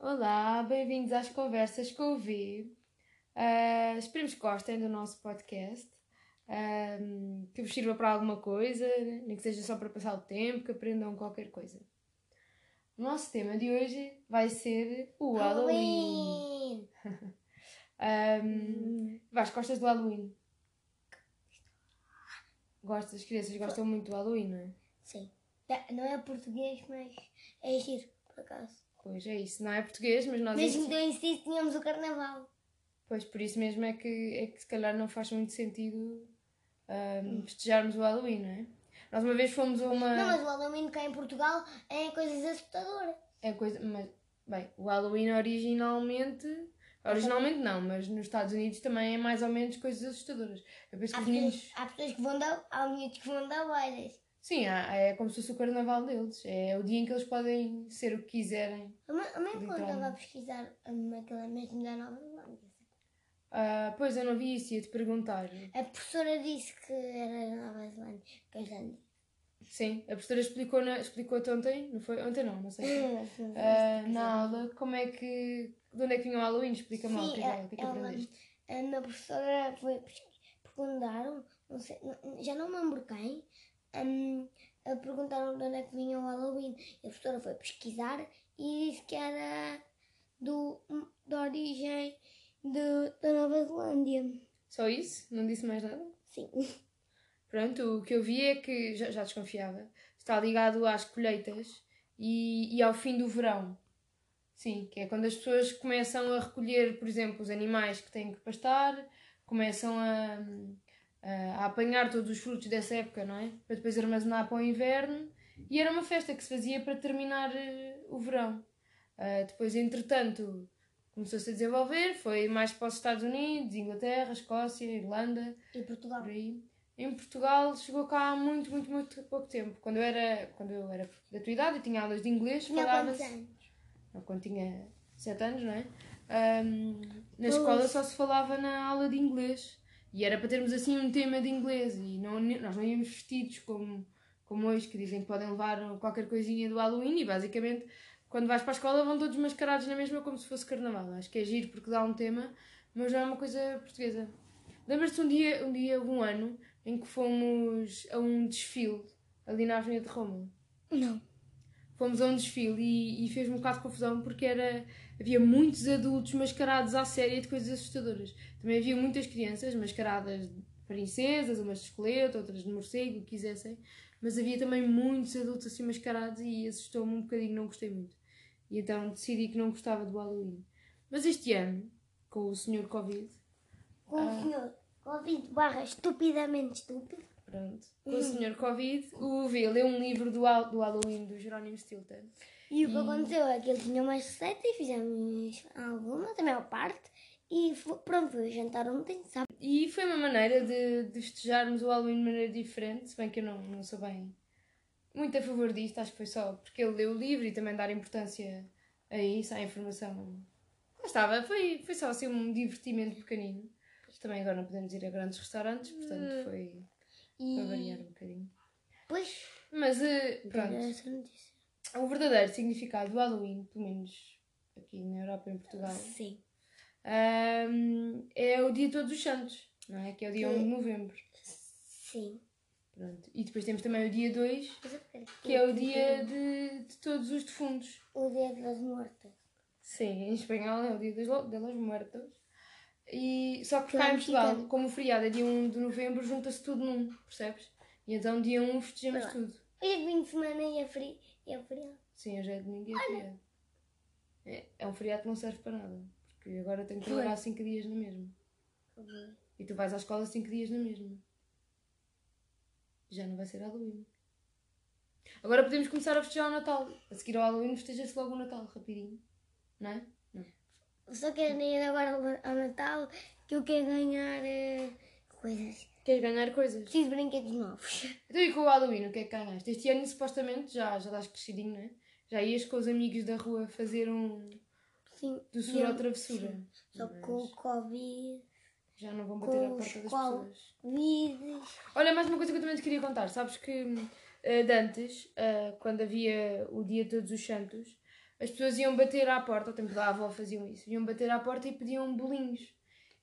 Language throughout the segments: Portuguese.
Olá, bem-vindos às Conversas com o V. Uh, esperemos que gostem do nosso podcast, um, que vos sirva para alguma coisa, nem que seja só para passar o tempo, que aprendam qualquer coisa. O nosso tema de hoje vai ser o Halloween. Um, Vasco, gostas do Halloween? Gostas? As crianças gostam muito do Halloween, não é? Sim. Não é português, mas é giro, por acaso. Pois é isso, não é português, mas nós. Mas então em si tínhamos o carnaval. Pois, por isso mesmo é que, é que se calhar não faz muito sentido um, festejarmos o Halloween, não é? Nós uma vez fomos a uma. Não, mas o Halloween cá em Portugal é coisas assustadoras. É coisa. Mas, bem, o Halloween originalmente. Originalmente não, mas nos Estados Unidos também é mais ou menos coisas assustadoras. Eu penso que Há os meninos. pessoas, há pessoas que vão dar. Há miúdos que vão dar bailes. Sim, é como se fosse o carnaval deles. É o dia em que eles podem ser o que quiserem. A mãe, a mãe quando estava a pesquisar aquela mesmo da Nova Zelândia. Ah, pois eu não vi isso, ia te perguntar. A professora disse que era da Nova Zelândia. Disse. Sim, a professora explicou na, explicou-te ontem, não foi? Ontem não, não sei. Ah, na aula, como é que. De onde é que vinha o Halloween? Explica-me lá o que é que- é aprendeste. a minha professora foi perguntaram, não sei, já não me lembro quem, a perguntaram de onde é que vinha o Halloween. E a professora foi pesquisar e disse que era do, da origem de, da Nova Zelândia. Só isso? Não disse mais nada? Sim. Pronto, o que eu vi é que, já, já desconfiava, está ligado às colheitas e, e ao fim do verão. Sim, que é quando as pessoas começam a recolher, por exemplo, os animais que têm que pastar, começam a, a, a apanhar todos os frutos dessa época, não é? Para depois armazenar para o inverno. E era uma festa que se fazia para terminar eh, o verão. Ah, depois, entretanto, começou-se a desenvolver, foi mais para os Estados Unidos, Inglaterra, Escócia, Irlanda, E Portugal. por aí. Em Portugal chegou cá há muito, muito, muito pouco tempo. Quando eu era, quando eu era da tua idade, eu tinha aulas de inglês, Tinha falava-se. anos? Quando tinha 7 anos, não é? Ahm, na escola só se falava na aula de inglês. E era para termos assim um tema de inglês. E não, nós não íamos vestidos como, como hoje, que dizem que podem levar qualquer coisinha do Halloween. E basicamente, quando vais para a escola, vão todos mascarados na mesma, como se fosse carnaval. Acho que é giro porque dá um tema, mas não é uma coisa portuguesa. Lembras-te um dia, um dia, um ano, em que fomos a um desfile ali na Avenida de Roma? Não. Fomos a um desfile e, e fez-me um bocado de confusão porque era, havia muitos adultos mascarados à série de coisas assustadoras. Também havia muitas crianças mascaradas de princesas, umas de esqueleto, outras de morcego, o que quisessem, mas havia também muitos adultos assim mascarados e assustou-me um bocadinho, não gostei muito. E então decidi que não gostava do Halloween. Mas este ano, com o Sr. Covid, Com o senhor Covid barra estupidamente estúpido. Pronto, com o Sr. Covid, o V leu um livro do, do Halloween do Jerónimo Stilton. E o que aconteceu é que ele tinha mais receita e fizemos alguma, também à parte. E fo- pronto, foi jantar ontem, sabe? E foi uma maneira de, de festejarmos o Halloween de maneira diferente, se bem que eu não, não sou bem muito a favor disto, acho que foi só porque ele leu o livro e também dar importância a isso, à informação. Lá estava, foi, foi só assim um divertimento pequenino. Também agora não podemos ir a grandes restaurantes, portanto foi para variar E um bocadinho. depois, Mas era pronto, o verdadeiro significado do Halloween, pelo menos aqui na Europa e em Portugal, Sim. ahm, é o dia de Todos os Santos, não é? Que é o dia 1 de Que- novembro. Sim. Pronto. E depois temos também o dia 2, Mas eu quero que é o dia de, de todos os defuntos. O dia das mortas. Sim, em espanhol é o dia das de los muertos. E, só que cá em Portugal, mexicano. como o feriado é dia 1 de novembro, junta-se tudo num, percebes? E então dia 1 festejamos Olha. tudo. Hoje é fim de semana e é frio. E é feriado. Sim, hoje é domingo e é feriado. É, é um feriado que não serve para nada. Porque agora tenho que trabalhar 5 dias na mesma. E tu vais à escola 5 dias na mesma. Já não vai ser Halloween. Agora podemos começar a festejar o Natal. A seguir ao Halloween festeja-se logo o Natal, rapidinho. Não é? Só quero ir agora ao Natal que eu quero ganhar eh, coisas. Queres ganhar coisas? Preciso de brinquedos novos. Então e com o Halloween, o que é que ganhaste? Este ano supostamente já, já estás crescidinho, não é? Já ias com os amigos da rua fazer um Sim. doçura e eu- ou travessura. Só Mas com o Covid. Já não vão bater à porta das pessoas. Covid. Olha, mais uma coisa que eu também te queria contar. Sabes que antes, eh, quando havia o dia de Todos os Santos, as pessoas iam bater à porta, ao tempo da avó faziam isso, iam bater à porta e pediam bolinhos.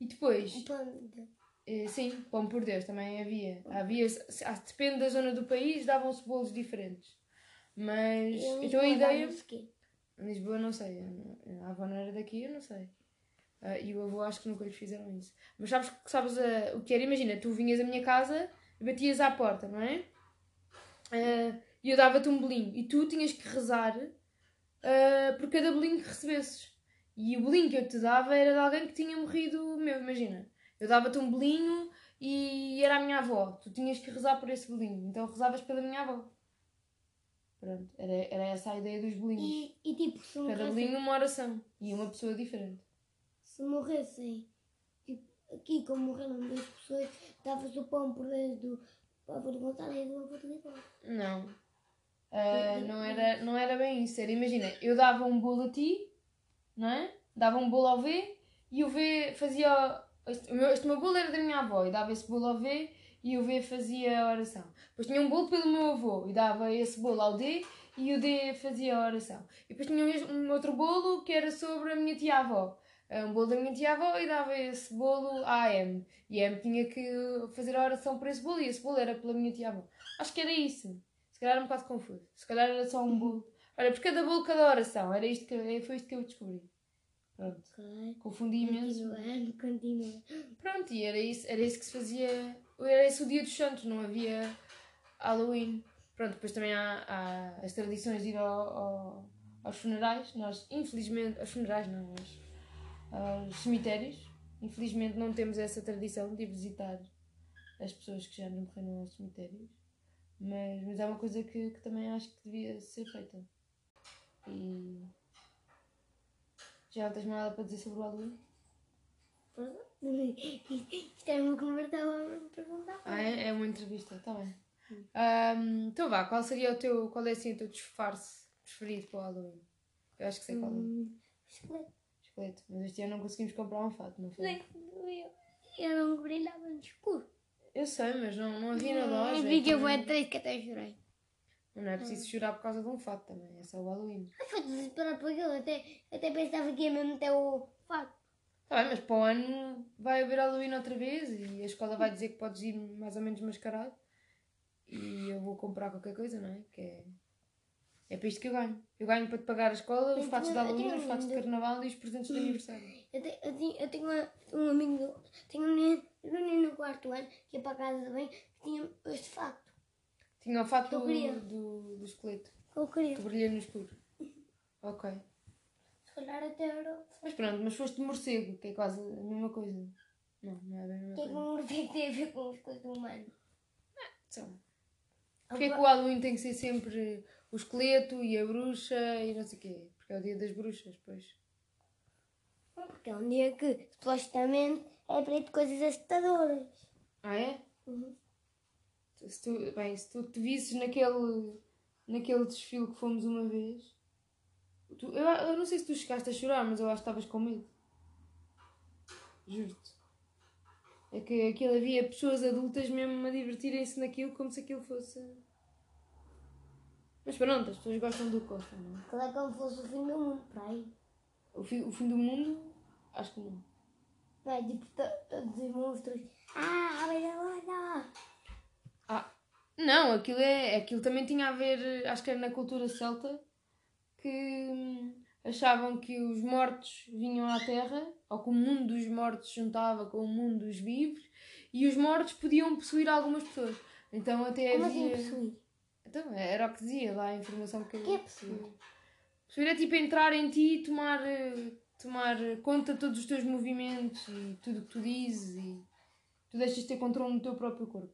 E depois, Um pão de- eh, sim, pão por Deus também havia. havia ah, depende da zona do país, davam-se bolos diferentes. Mas, Em então a Lisboa ideia. Em Lisboa não sei, a avó não era daqui, eu não sei. Ah, e o avô acho que nunca lhes fizeram isso. Mas sabes, sabes ah, o que era? Imagina, tu vinhas à minha casa e batias à porta, não é? Ah, E eu dava-te um bolinho e tu tinhas que rezar ah, por cada bolinho que recebesses. E o bolinho que eu te dava era de alguém que tinha morrido meu, imagina. Eu dava-te um bolinho e era a minha avó. Tu tinhas que rezar por esse bolinho. Então rezavas pela minha avó. Pronto, era, era essa a ideia dos bolinhos. E, e tipo, se Cada bolinho uma oração. E uma pessoa diferente. se morressem, tipo, aqui como morreram duas pessoas, dava-se o pão por vez do avô de Gonçalo e do avô de. Não. Ah, não, era, não era bem isso. Era, imagina, eu dava um bolo a ti, não é? Dava um bolo ao V e o V fazia. Este, meu, este meu bolo era da minha avó e dava esse bolo ao V e o V fazia a oração. Depois tinha um bolo pelo meu avô e dava esse bolo ao D e o D fazia a oração. E depois tinha um, outro bolo que era sobre a minha tia-avó. Ah, Um bolo da minha tia-avó e dava esse bolo à M. E a M tinha que fazer a oração por esse bolo e esse bolo era pela minha tia-avó. Acho que era isso. Se calhar era um bocado confuso. Se calhar era só um bolo. Olha, por cada bolo, cada oração. Era isto que, foi isto que eu descobri. Pronto. Ok. Confundi imenso. Continuando, continua. Pronto, e era isso, era isso que se fazia. Era esse o dia dos santos, não havia Halloween. Pronto, depois também há, há as tradições de ir ao, ao- aos funerais. Nós, infelizmente, aos funerais não, mas aos cemitérios. Infelizmente não temos essa tradição de ir visitar as pessoas que já não morreram aos cemitérios. Mas, mas é uma coisa que, que também acho que devia ser feita. E. Já não tens mais nada para dizer sobre o Halloween? Isto é uma conversa estava a perguntar. Ah, é, é uma entrevista, está bem. Ahm, então vá, qual seria o teu, qual é assim o teu disfarce preferido para o Halloween? Eu acho que sei qual é. Hum, esqueleto. Esqueleto. Mas este ano não conseguimos comprar um fato, não foi? Eu não brilhava no escuro. Eu sei, mas não, não havia na loja. Eu vi que eu vou triste que até chorei. Não é preciso chorar por causa de um fato também, é só o Halloween. Mas foi desesperado por aquilo. Até, até pensava que ia mesmo ter o fato. Está bem, mas para o ano vai haver Halloween outra vez e a escola vai dizer que podes ir mais ou menos mascarado. E eu vou comprar qualquer coisa, não é? Que é, é para isto que eu ganho. Eu ganho para te pagar a escola, os fatos de tinha os fatos de carnaval e os presentes de aniversário. Eu, te, eu, tinha, eu tenho uma, um amigo, tenho um menino, um menino no quarto ano que ia para casa bem que tinha este facto. Tinha o fato do, do, do esqueleto, Que eu queria. que brilha no escuro. Ok. Se calhar até era. Mas pronto, mas foste morcego, que é quase a mesma coisa. Não, não é bem a O mesma que é que coisa. um morcego tem a ver com os coisas humanas? Sei lá. Porquê é que o Halloween tem que ser sempre o esqueleto e a bruxa e não sei o quê? Porque é o dia das bruxas, pois. Porque é um dia que supostamente é para ir de coisas assustadoras. Ah, é? Uhum. Se tu, bem, se tu te visses naquele, naquele desfile que fomos uma vez, tu- eu, eu não sei se tu chegaste a chorar, mas eu acho que estavas com medo. Juro-te. É que aquilo havia pessoas adultas mesmo a divertirem-se naquilo como se aquilo fosse. Mas pronto, as pessoas gostam do que gostam, não é? Aquilo é como se fosse o fim do mundo, para aí. O fim, o fim do mundo, acho que não. Não é tipo to- todos os monstros. Ah, a velha loja! Ah, não, aquilo, é, aquilo também tinha a ver, acho que era na cultura celta, que hum, achavam que os mortos vinham à Terra, ou que o mundo dos mortos se juntava com o mundo dos vivos, e os mortos podiam possuir algumas pessoas. Então até Como assim havia... possuir? Então, era o que dizia lá a informação que eu... Que é? Possuir é tipo entrar em ti e tomar, eh, tomar conta de todos os teus movimentos e tudo o que tu dizes e tu deixas de ter controle no teu próprio corpo.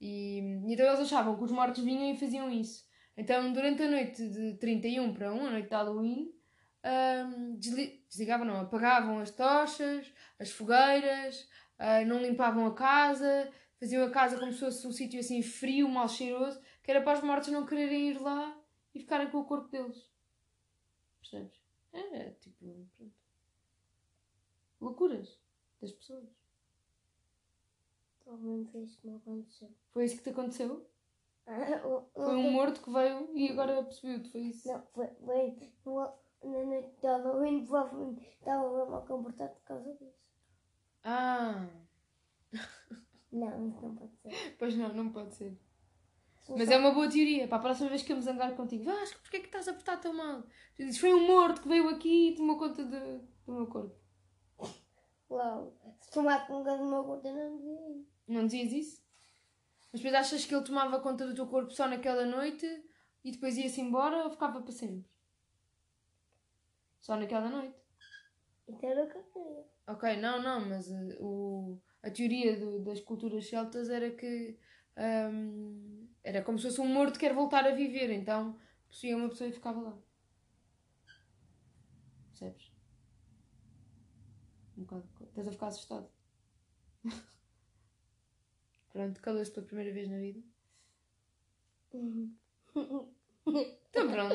E, então eles achavam que os mortos vinham e faziam isso. Então, durante a noite de 31 para 1, a noite de Halloween, desli- desligavam, não, apagavam as tochas, as fogueiras, ah, não limpavam a casa, faziam a casa como se fosse um sítio assim frio, mal cheiroso, que era para os mortos não quererem ir lá e ficarem com o corpo deles. Percebes? É, tipo, pronto. Loucuras das pessoas. Talvez isso não aconteceu. Foi isso que te aconteceu? Ah, o- o- Foi um morto que veio e agora percebeu-te, foi isso? Não, foi, foi no- na noite de Halloween, provavelmente estava mal comportado por causa disso. Ah, Não, isso não pode ser. pois não, não pode ser. Mas é uma boa teoria. Para a próxima vez que eu me zangar contigo, Vasco, porquê é que estás a portar tão mal? Tu dizes, foi um morto que veio aqui e tomou conta de- do meu corpo. Uau, se tomar conta do meu corpo, eu não dizia isso. Não dizias isso? Mas depois achas que ele tomava conta do teu corpo só naquela noite e depois ia-se embora ou ficava para sempre? Só naquela noite. Isso era o que eu queria. Ok, não, não, mas eh, o, a teoria do- das culturas celtas era que hum, era como se fosse um morto que quer voltar a viver, então possuía uma pessoa e ficava lá. Percebes? Um bocado. Estás a ficar assustado. Pronto, calou-se pela primeira vez na vida. Então pronto.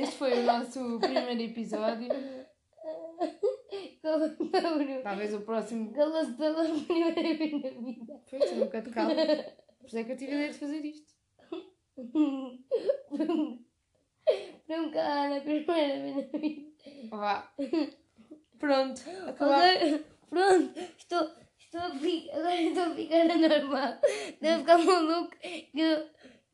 Este foi o nosso primeiro episódio. Talvez o próximo. calou-se pela primeira vez na vida. Foi, estou um bocado calma. Por isso é que eu tive a ideia de fazer isto. Para um cara na primeira vez na vida. Vá. Pronto. Agora, pronto, estou, estou a ficar, agora estou a ficar normal. Estou a ficar maluco. Que eu,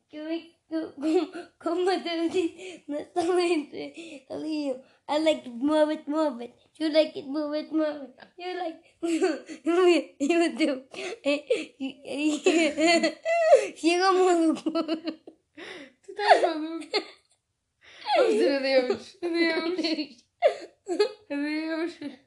que eu como, como o Mateus disse, na talente ali. eu, I like it, move it, move it. You like it, move it, move it. You like You do. Chega maluco. Tu estás maluco? Vamos dizer adeus. Adeus.